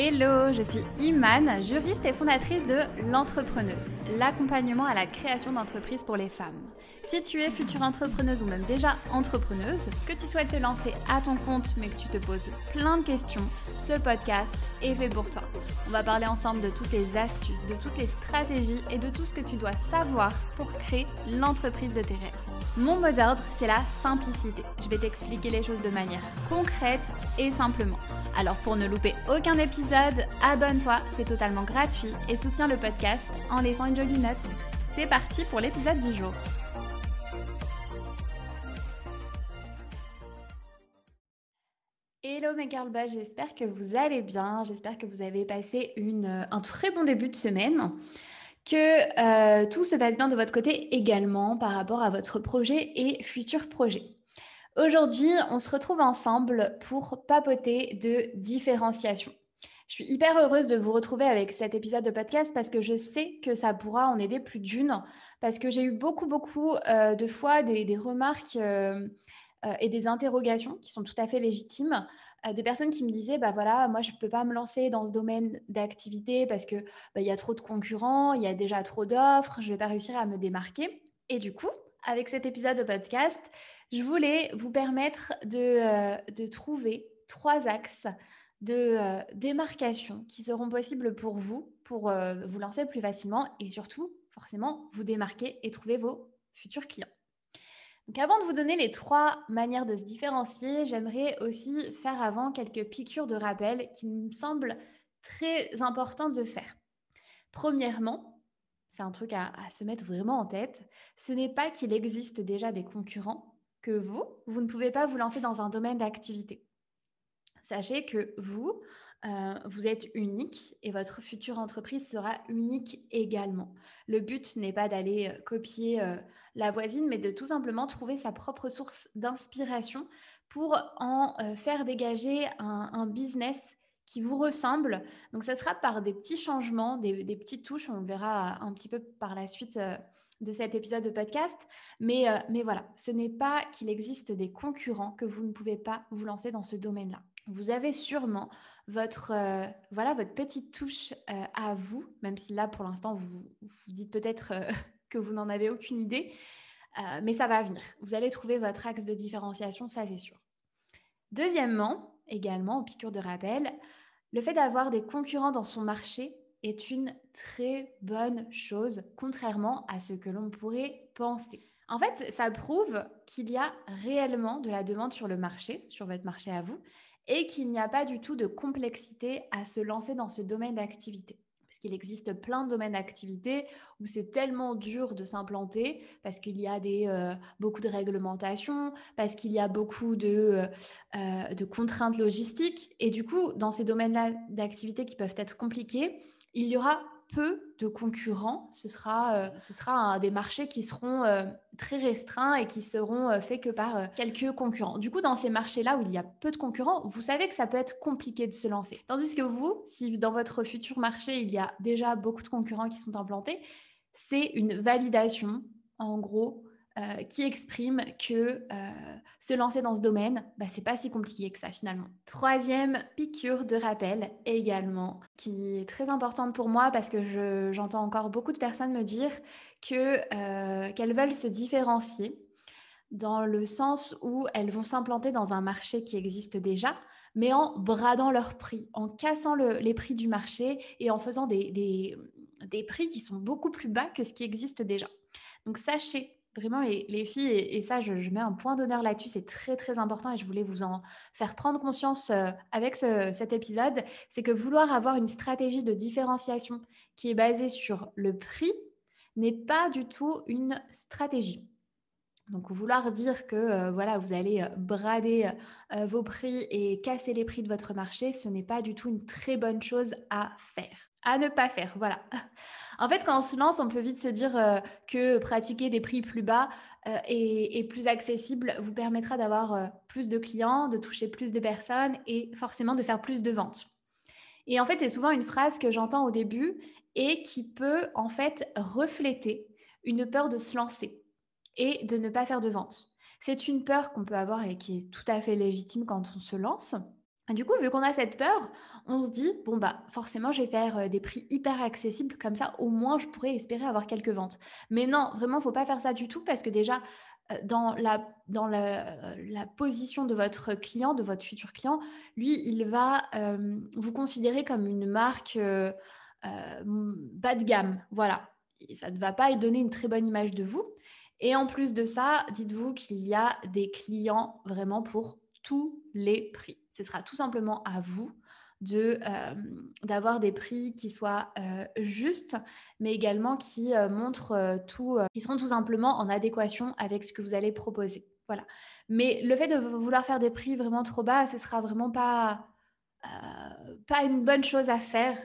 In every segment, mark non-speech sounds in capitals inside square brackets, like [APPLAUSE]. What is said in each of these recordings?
Hello, je suis Imane, juriste et fondatrice de L'Entrepreneuse, l'accompagnement à la création d'entreprises pour les femmes. Si tu es future entrepreneuse ou même déjà entrepreneuse, que tu souhaites te lancer à ton compte mais que tu te poses plein de questions, ce podcast est fait pour toi. On va parler ensemble de toutes les astuces, de toutes les stratégies et de tout ce que tu dois savoir pour créer l'entreprise de tes rêves. Mon mot d'ordre, c'est la simplicité. Je vais t'expliquer les choses de manière concrète et simplement. Alors pour ne louper aucun épisode, abonne-toi, c'est totalement gratuit et soutiens le podcast en laissant une jolie note. C'est parti pour l'épisode du jour. Hello mes girls, j'espère que vous allez bien, j'espère que vous avez passé une, un très bon début de semaine, que euh, tout se passe bien de votre côté également par rapport à votre projet et futur projet. Aujourd'hui, on se retrouve ensemble pour papoter de différenciation. Je suis hyper heureuse de vous retrouver avec cet épisode de podcast parce que je sais que ça pourra en aider plus d'une, parce que j'ai eu beaucoup, beaucoup euh, de fois des, remarques euh, et des interrogations qui sont tout à fait légitimes de personnes qui me disaient bah voilà moi je ne peux pas me lancer dans ce domaine d'activité parce que bah, il y a trop de concurrents il y a déjà trop d'offres je ne vais pas réussir à me démarquer. Et du coup avec cet épisode de podcast je voulais vous permettre de, de trouver trois axes de démarcation qui seront possibles pour vous pour vous lancer plus facilement et surtout forcément vous démarquer et trouver vos futurs clients donc avant de vous donner les trois manières de se différencier, j'aimerais aussi faire avant quelques piqûres de rappel qui me semblent très importantes de faire. Premièrement, c'est un truc à, se mettre vraiment en tête, ce n'est pas qu'il existe déjà des concurrents que vous, vous ne pouvez pas vous lancer dans un domaine d'activité. Sachez que vous, euh, vous êtes unique et votre future entreprise sera unique également. Le but n'est pas d'aller euh, copier euh, la voisine, mais de tout simplement trouver sa propre source d'inspiration pour en faire dégager un, business qui vous ressemble. Donc, ça sera par des petits changements, des, des petites touches. On verra un petit peu par la suite de cet épisode de podcast. Mais, mais voilà, ce n'est pas qu'il existe des concurrents que vous ne pouvez pas vous lancer dans ce domaine-là vous avez sûrement votre, euh, voilà, votre petite touche euh, à vous, même si là, pour l'instant, vous vous dites peut-être euh, [LAUGHS] que vous n'en avez aucune idée, mais ça va venir. Vous allez trouver votre axe de différenciation, ça c'est sûr. Deuxièmement, également, en piqûre de rappel, le fait d'avoir des concurrents dans son marché est une très bonne chose, contrairement à ce que l'on pourrait penser. En fait, ça prouve qu'il y a réellement de la demande sur le marché, sur votre marché à vous, et qu'il n'y a pas du tout de complexité à se lancer dans ce domaine d'activité. Parce qu'il existe plein de domaines d'activité où c'est tellement dur de s'implanter parce qu'il y a des, euh, beaucoup de réglementations, parce qu'il y a beaucoup de, euh, de contraintes logistiques. Et du coup, dans ces domaines-là d'activité qui peuvent être compliqués, il y aura peu de concurrents. Ce sera, euh, ce sera des marchés qui seront euh, très restreints et qui seront euh, faits que par quelques concurrents. Du coup, dans ces marchés-là où il y a peu de concurrents, vous savez que ça peut être compliqué de se lancer. Tandis que vous, si dans votre futur marché, il y a déjà beaucoup de concurrents qui sont implantés, c'est une validation, en gros, euh, qui exprime que euh, se lancer dans ce domaine, bah, c'est pas si compliqué que ça finalement. Troisième piqûre de rappel également, qui est très importante pour moi parce que j'entends encore beaucoup de personnes me dire que euh, qu'elles veulent se différencier dans le sens où elles vont s'implanter dans un marché qui existe déjà, mais en bradant leurs prix, en cassant les prix du marché et en faisant des, des, des prix qui sont beaucoup plus bas que ce qui existe déjà. Donc sachez Vraiment, les, filles, et, ça, je, mets un point d'honneur là-dessus, c'est très, très important et je voulais vous en faire prendre conscience euh, avec cet épisode, c'est que vouloir avoir une stratégie de différenciation qui est basée sur le prix n'est pas du tout une stratégie. Donc, vouloir dire que euh, voilà, vous allez euh, brader vos prix et casser les prix de votre marché, ce n'est pas du tout une très bonne chose à faire à ne pas faire. Voilà. [LAUGHS] En fait, quand on se lance, on peut vite se dire euh, que pratiquer des prix plus bas euh, et, plus accessibles vous permettra d'avoir euh, plus de clients, de toucher plus de personnes et forcément de faire plus de ventes. Et en fait, c'est souvent une phrase que j'entends au début et qui peut en fait refléter une peur de se lancer et de ne pas faire de vente. C'est une peur qu'on peut avoir et qui est tout à fait légitime quand on se lance. Du coup, vu qu'on a cette peur, on se dit, bon, bah, forcément, je vais faire euh, des prix hyper accessibles, comme ça, au moins, je pourrais espérer avoir quelques ventes. Mais non, vraiment, il ne faut pas faire ça du tout, parce que déjà, euh, dans, la, dans la, position de votre client, de votre futur client, lui, il va euh, vous considérer comme une marque bas de gamme. Voilà. ça ne va pas donner une très bonne image de vous. Et en plus de ça, dites-vous qu'il y a des clients vraiment pour tous les prix ce sera tout simplement à vous de euh, d'avoir des prix qui soient euh, justes, mais également qui euh, montrent tout, qui seront tout simplement en adéquation avec ce que vous allez proposer. Voilà. Mais le fait de vouloir faire des prix vraiment trop bas, ce sera vraiment pas pas une bonne chose à faire.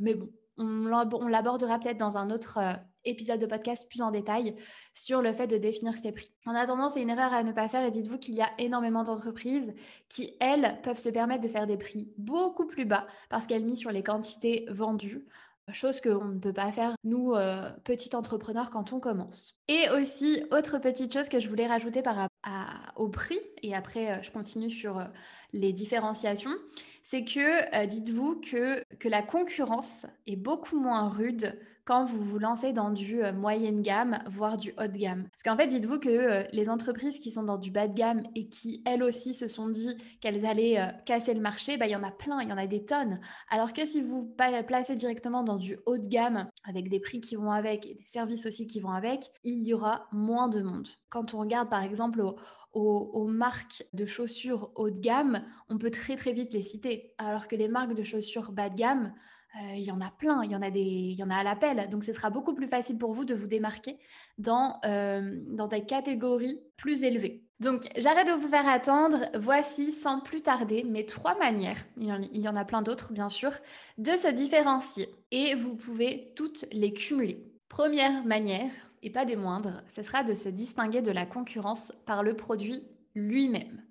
mais bon, on l'abordera peut-être dans un autre épisode de podcast plus en détail sur le fait de définir ces prix. En attendant, c'est une erreur à ne pas faire et dites-vous qu'il y a énormément d'entreprises qui, elles, peuvent se permettre de faire des prix beaucoup plus bas parce qu'elles misent sur les quantités vendues chose qu'on ne peut pas faire, nous, euh, petits entrepreneurs, quand on commence. Et aussi, autre petite chose que je voulais rajouter par rapport au prix, et après, euh, je continue sur euh, les différenciations, c'est que dites-vous que, que la concurrence est beaucoup moins rude quand vous vous lancez dans du euh, moyenne gamme, voire du haut de gamme. Parce qu'en fait, dites-vous que euh, les entreprises qui sont dans du bas de gamme et qui, elles aussi, se sont dit qu'elles allaient euh, casser le marché, bah, il y en a plein, il y en a des tonnes. Alors que si vous placez directement dans du haut de gamme, avec des prix qui vont avec et des services aussi qui vont avec, il y aura moins de monde. Quand on regarde par exemple aux, marques de chaussures haut de gamme, on peut très très vite les citer. Alors que les marques de chaussures bas de gamme, euh, il y en a plein, il y en a, des, il y en a à l'appel. Donc, ce sera beaucoup plus facile pour vous de vous démarquer dans, euh, dans des catégories plus élevées. Donc, j'arrête de vous faire attendre. Voici, sans plus tarder, mes trois manières, il y en, a plein d'autres, bien sûr, de se différencier. Et vous pouvez toutes les cumuler. Première manière, et pas des moindres, ce sera de se distinguer de la concurrence par le produit lui-même.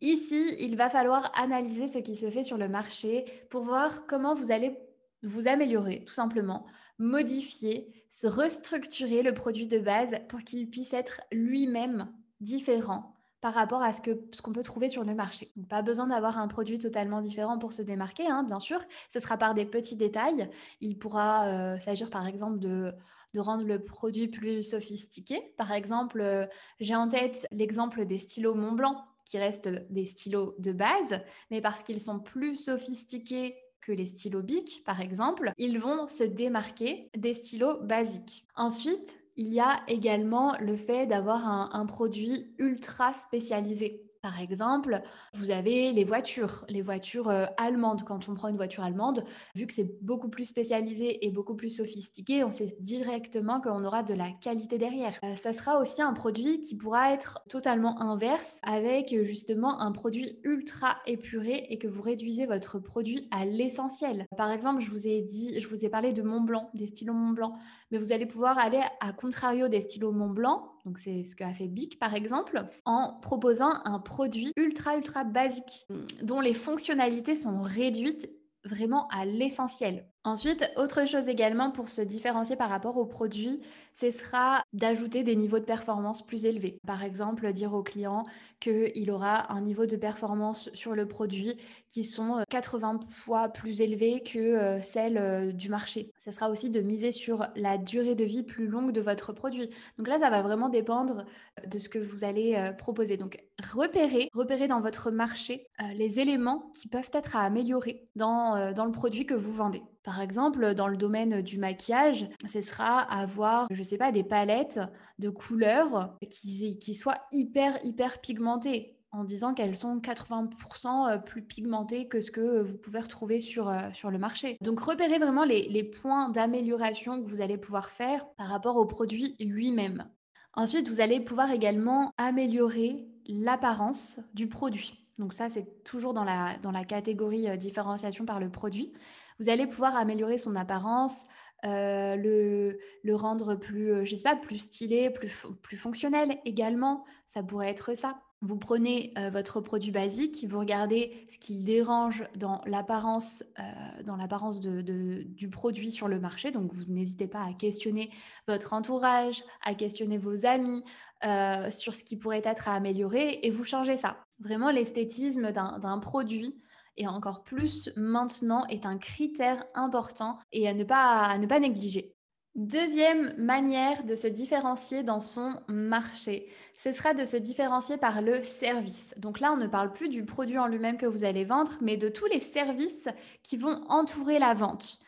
Ici, il va falloir analyser ce qui se fait sur le marché pour voir comment vous allez vous améliorer, tout simplement, modifier, se restructurer le produit de base pour qu'il puisse être lui-même différent par rapport à ce qu'on ce peut trouver sur le marché. pas besoin d'avoir un produit totalement différent pour se démarquer, hein, bien sûr. Ce sera par des petits détails. Il pourra euh, s'agir par exemple de, de, rendre le produit plus sophistiqué. Par exemple, euh, j'ai en tête l'exemple des stylos Montblanc qui restent des stylos de base, mais parce qu'ils sont plus sophistiqués que les stylos Bic, par exemple, ils vont se démarquer des stylos basiques. Ensuite, il y a également le fait d'avoir un, produit ultra spécialisé. Par exemple, vous avez les voitures, les voitures euh, allemandes. Quand on prend une voiture allemande, vu que c'est beaucoup plus spécialisé et beaucoup plus sophistiqué, on sait directement qu'on aura de la qualité derrière. Euh, ça sera aussi un produit qui pourra être totalement inverse avec euh, justement un produit ultra épuré et que vous réduisez votre produit à l'essentiel. Par exemple, je vous ai dit, je vous ai parlé de Mont Blanc, des stylos Mont Blanc, mais vous allez pouvoir aller à contrario des stylos Mont Blanc donc c'est ce qu'a fait Bic par exemple, en proposant un produit ultra ultra basique dont les fonctionnalités sont réduites vraiment à l'essentiel. Ensuite, autre chose également pour se différencier par rapport aux produits, ce sera d'ajouter des niveaux de performance plus élevés. Par exemple, dire au client qu'il aura un niveau de performance sur le produit qui sont 80 euh, fois plus élevés que euh, celle euh, du marché. Ce sera aussi de miser sur la durée de vie plus longue de votre produit. Donc là, ça va vraiment dépendre de ce que vous allez proposer. Donc repérez dans votre marché les éléments qui peuvent être à améliorer dans le produit que vous vendez. Par exemple, dans le domaine du maquillage, ce sera avoir, je ne sais pas, des palettes de couleurs qui, qui soient hyper, hyper pigmentées en disant qu'elles sont 80% euh, plus pigmentées que ce que vous pouvez retrouver sur, euh, sur le marché. Donc repérez vraiment les, les points d'amélioration que vous allez pouvoir faire par rapport au produit lui-même. Ensuite, vous allez pouvoir également améliorer l'apparence du produit. Donc ça, c'est toujours dans la, dans la catégorie euh, différenciation par le produit. Vous allez pouvoir améliorer son apparence le, le, rendre plus, je sais pas, plus stylé, plus, fonctionnel également. Ça pourrait être ça. Vous prenez votre produit basique, vous regardez ce qui dérange dans l'apparence, dans l'apparence du produit sur le marché. Donc, vous n'hésitez pas à questionner votre entourage, à questionner vos amis sur ce qui pourrait être à améliorer et vous changez ça. Vraiment, l'esthétisme d'un produit et encore plus maintenant est un critère important et à ne pas, négliger. Deuxième manière de se différencier dans son marché, ce sera de se différencier par le service. Donc là, on ne parle plus du produit en lui-même que vous allez vendre, mais de tous les services qui vont entourer la vente.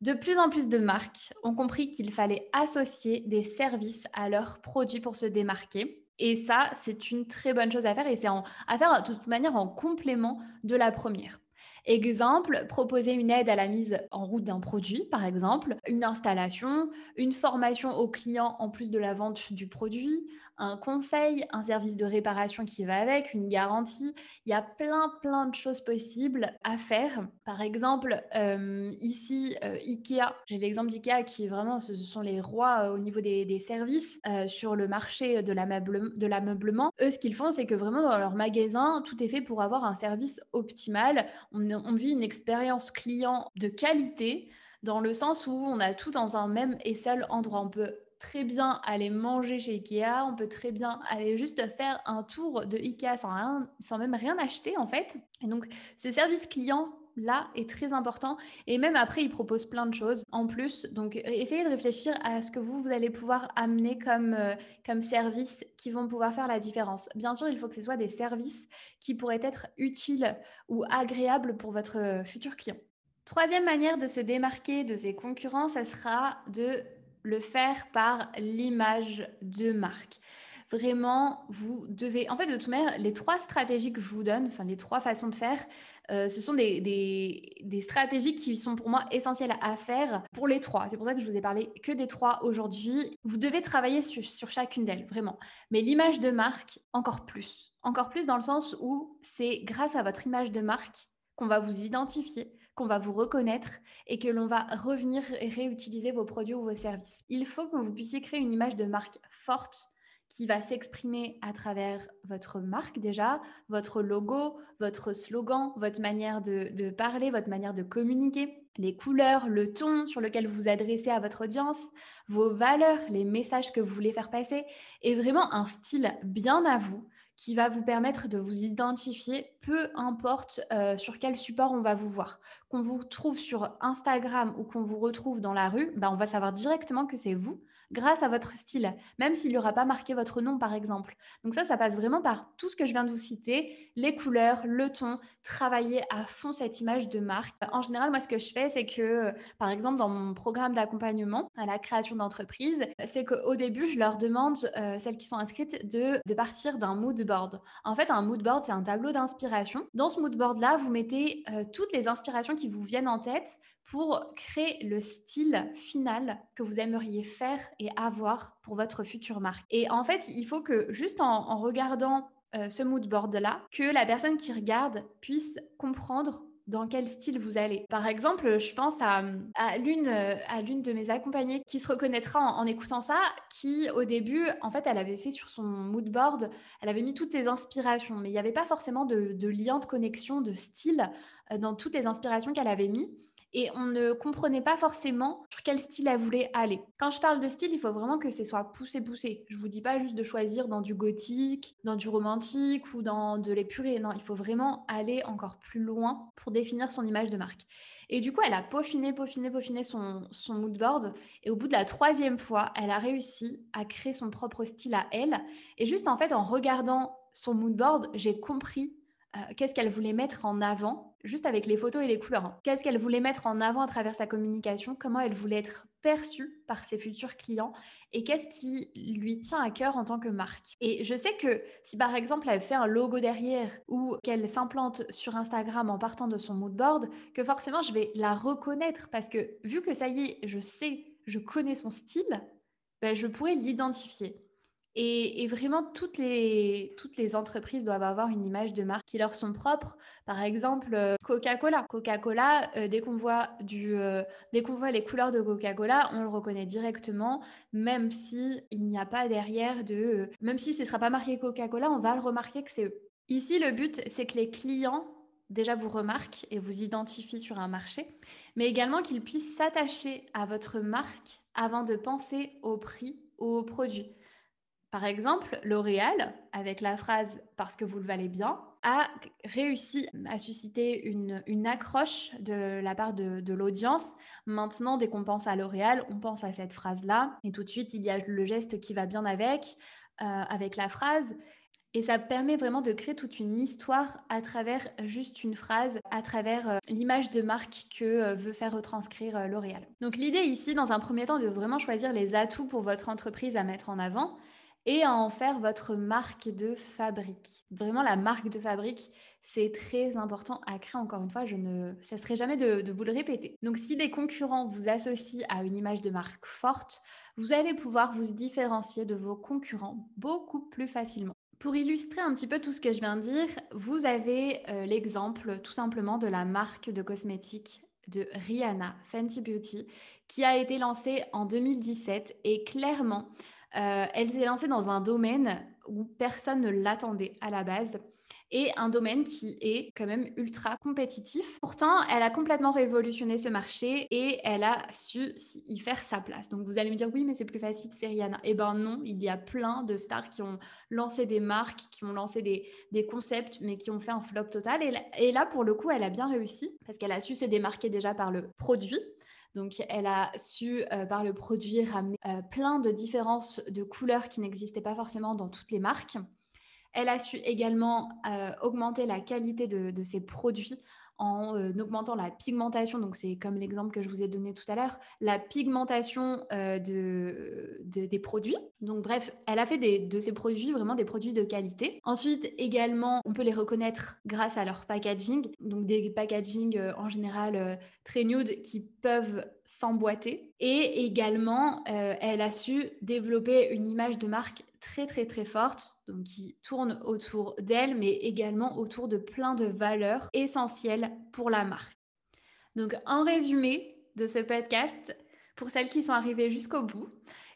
De plus en plus de marques ont compris qu'il fallait associer des services à leurs produits pour se démarquer. Et ça, c'est une très bonne chose à faire et c'est à faire de toute manière en complément de la première. Exemple, proposer une aide à la mise en route d'un produit, par exemple, une installation, une formation au client en plus de la vente du produit, un conseil, un service de réparation qui va avec, une garantie. Il y a plein, plein de choses possibles à faire. Par exemple, euh, ici, euh, IKEA, j'ai l'exemple d'IKEA qui vraiment, ce sont les rois euh, au niveau des, services sur le marché de l'ameublement. Eux, ce qu'ils font, c'est que vraiment dans leur magasin, tout est fait pour avoir un service optimal. On vit une expérience client de qualité dans le sens où on a tout dans un même et seul endroit. On peut très bien aller manger chez Ikea, on peut très bien aller juste faire un tour de Ikea sans, rien, sans même rien acheter en fait. Et donc ce service client là est très important. Et même après il propose plein de choses en plus. Donc essayez de réfléchir à ce que vous, vous allez pouvoir amener comme, euh, comme service qui vont pouvoir faire la différence. Bien sûr il faut que ce soit des services qui pourraient être utiles ou agréables pour votre euh, futur client. Troisième manière de se démarquer de ses concurrents, ça sera de le faire par l'image de marque. Vraiment, vous devez... En fait, de toute manière, les trois stratégies que je vous donne, enfin les trois façons de faire, euh, ce sont des, des, stratégies qui sont pour moi essentielles à faire pour les trois. C'est pour ça que je vous ai parlé que des trois aujourd'hui. Vous devez travailler sur, sur chacune d'elles, vraiment. Mais l'image de marque, encore plus. Encore plus dans le sens où c'est grâce à votre image de marque qu'on va vous identifier, qu'on va vous reconnaître et que l'on va revenir et réutiliser vos produits ou vos services. Il faut que vous puissiez créer une image de marque forte qui va s'exprimer à travers votre marque déjà, votre logo, votre slogan, votre manière de, parler, votre manière de communiquer, les couleurs, le ton sur lequel vous vous adressez à votre audience, vos valeurs, les messages que vous voulez faire passer, et vraiment un style bien à vous qui va vous permettre de vous identifier, peu importe euh, sur quel support on va vous voir. Qu'on vous trouve sur Instagram ou qu'on vous retrouve dans la rue, ben on va savoir directement que c'est vous grâce à votre style, même s'il n'y aura pas marqué votre nom, par exemple. Donc ça, ça passe vraiment par tout ce que je viens de vous citer, les couleurs, le ton, travailler à fond cette image de marque. En général, moi, ce que je fais, c'est que, par exemple, dans mon programme d'accompagnement à la création d'entreprise, c'est qu'au début, je leur demande, euh, celles qui sont inscrites, de, de partir d'un mood board. En fait, un mood board, c'est un tableau d'inspiration. Dans ce mood board-là, vous mettez euh, toutes les inspirations qui vous viennent en tête pour créer le style final que vous aimeriez faire et avoir pour votre future marque. Et en fait, il faut que juste en, regardant euh, ce mood board-là, que la personne qui regarde puisse comprendre dans quel style vous allez. Par exemple, je pense à, à l'une à l'une de mes accompagnées qui se reconnaîtra en, écoutant ça, qui au début, en fait, elle avait fait sur son mood board, elle avait mis toutes ses inspirations, mais il n'y avait pas forcément de, de, lien de connexion, de style euh, dans toutes les inspirations qu'elle avait mis et on ne comprenait pas forcément sur quel style elle voulait aller. Quand je parle de style, il faut vraiment que ce soit poussé poussé. Je vous dis pas juste de choisir dans du gothique, dans du romantique ou dans de l'épuré. Non, il faut vraiment aller encore plus loin pour définir son image de marque. Et du coup, elle a peaufiné, peaufiné, peaufiné son, son mood board. Et au bout de la troisième fois, elle a réussi à créer son propre style à elle. Et juste en fait, en regardant son mood board, j'ai compris euh, qu'est-ce qu'elle voulait mettre en avant, juste avec les photos et les couleurs. Hein. Qu'est-ce qu'elle voulait mettre en avant à travers sa communication, comment elle voulait être perçue par ses futurs clients? Et qu'est-ce qui lui tient à cœur en tant que marque? Et je sais que si par exemple elle fait un logo derrière ou qu'elle s'implante sur Instagram en partant de son mood board, que forcément je vais la reconnaître parce que vu que ça y est, je sais, je connais son style, ben, je pourrais l'identifier. Et, vraiment, toutes les, toutes les entreprises doivent avoir une image de marque qui leur sont propres. Par exemple, euh, Coca-Cola. Coca-Cola, euh, dès qu'on voit, euh, voit les couleurs de Coca-Cola, on le reconnaît directement, même si il n'y a pas derrière de... même si ce ne sera pas marqué Coca-Cola, on va le remarquer que c'est eux. Ici, le but, c'est que les clients déjà vous remarquent et vous identifient sur un marché, mais également qu'ils puissent s'attacher à votre marque avant de penser au prix ou au produit. Par exemple, L'Oréal, avec la phrase Parce que vous le valez bien, a réussi à susciter une, accroche de la part de, l'audience. Maintenant, dès qu'on pense à L'Oréal, on pense à cette phrase-là. Et tout de suite, il y a le geste qui va bien avec, euh, avec la phrase. Et ça permet vraiment de créer toute une histoire à travers juste une phrase, à travers euh, l'image de marque que euh, veut faire retranscrire L'Oréal. Donc l'idée ici, dans un premier temps, de vraiment choisir les atouts pour votre entreprise à mettre en avant et à en faire votre marque de fabrique. Vraiment, la marque de fabrique, c'est très important à créer. Encore une fois, je ne cesserai jamais de, vous le répéter. Donc, si les concurrents vous associent à une image de marque forte, vous allez pouvoir vous différencier de vos concurrents beaucoup plus facilement. Pour illustrer un petit peu tout ce que je viens de dire, vous avez euh, l'exemple tout simplement de la marque de cosmétiques de Rihanna, Fenty Beauty, qui a été lancée en 2017 et clairement, euh, elle s'est lancée dans un domaine où personne ne l'attendait à la base et un domaine qui est quand même ultra compétitif. Pourtant, elle a complètement révolutionné ce marché et elle a su y faire sa place. Donc vous allez me dire oui, mais c'est plus facile, c'est Rihanna. Eh ben non, il y a plein de stars qui ont lancé des marques, qui ont lancé des, concepts, mais qui ont fait un flop total. et là, pour le coup, elle a bien réussi parce qu'elle a su se démarquer déjà par le produit. Donc, elle a su, euh, par le produit, ramener euh, plein de différences de couleurs qui n'existaient pas forcément dans toutes les marques. Elle a su également euh, augmenter la qualité de, ses produits en euh, augmentant la pigmentation, donc c'est comme l'exemple que je vous ai donné tout à l'heure, la pigmentation euh, de, des produits. Donc bref, elle a fait de ces produits vraiment des produits de qualité. Ensuite, également, on peut les reconnaître grâce à leur packaging, donc des packaging euh, en général très nude qui peuvent s'emboîter. Et également, elle a su développer une image de marque très très très forte, donc qui tourne autour d'elle, mais également autour de plein de valeurs essentielles pour la marque. Donc en résumé de ce podcast, pour celles qui sont arrivées jusqu'au bout,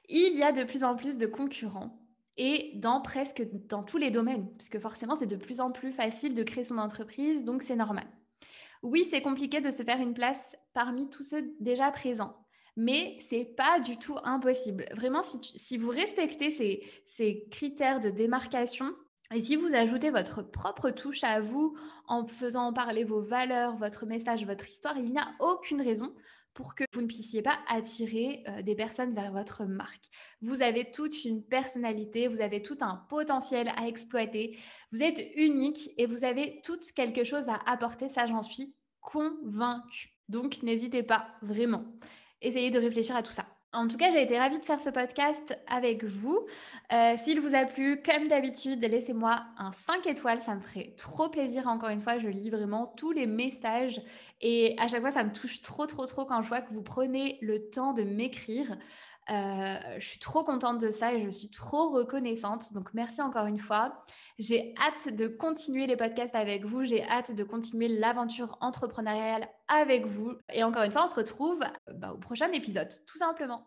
il y a de plus en plus de concurrents et dans presque dans tous les domaines, puisque forcément c'est de plus en plus facile de créer son entreprise, donc c'est normal. Oui, c'est compliqué de se faire une place parmi tous ceux déjà présents mais c'est pas du tout impossible. Vraiment, si, vous respectez ces, critères de démarcation, et si vous ajoutez votre propre touche à vous en faisant parler vos valeurs, votre message, votre histoire, il n'y a aucune raison pour que vous ne puissiez pas attirer euh, des personnes vers votre marque. Vous avez toute une personnalité, vous avez tout un potentiel à exploiter, vous êtes unique et vous avez tout quelque chose à apporter, ça j'en suis convaincue. Donc n'hésitez pas, vraiment essayez de réfléchir à tout ça. En tout cas, j'ai été ravie de faire ce podcast avec vous. Euh, s'il vous a plu, comme d'habitude, laissez-moi un 5 étoiles, ça me ferait trop plaisir. Encore une fois, je lis vraiment tous les messages et à chaque fois, ça me touche trop, trop, trop quand je vois que vous prenez le temps de m'écrire. Euh, je suis trop contente de ça et je suis trop reconnaissante. Donc, merci encore une fois. J'ai hâte de continuer les podcasts avec vous. J'ai hâte de continuer l'aventure entrepreneuriale avec vous. Et encore une fois, on se retrouve bah, au prochain épisode, tout simplement.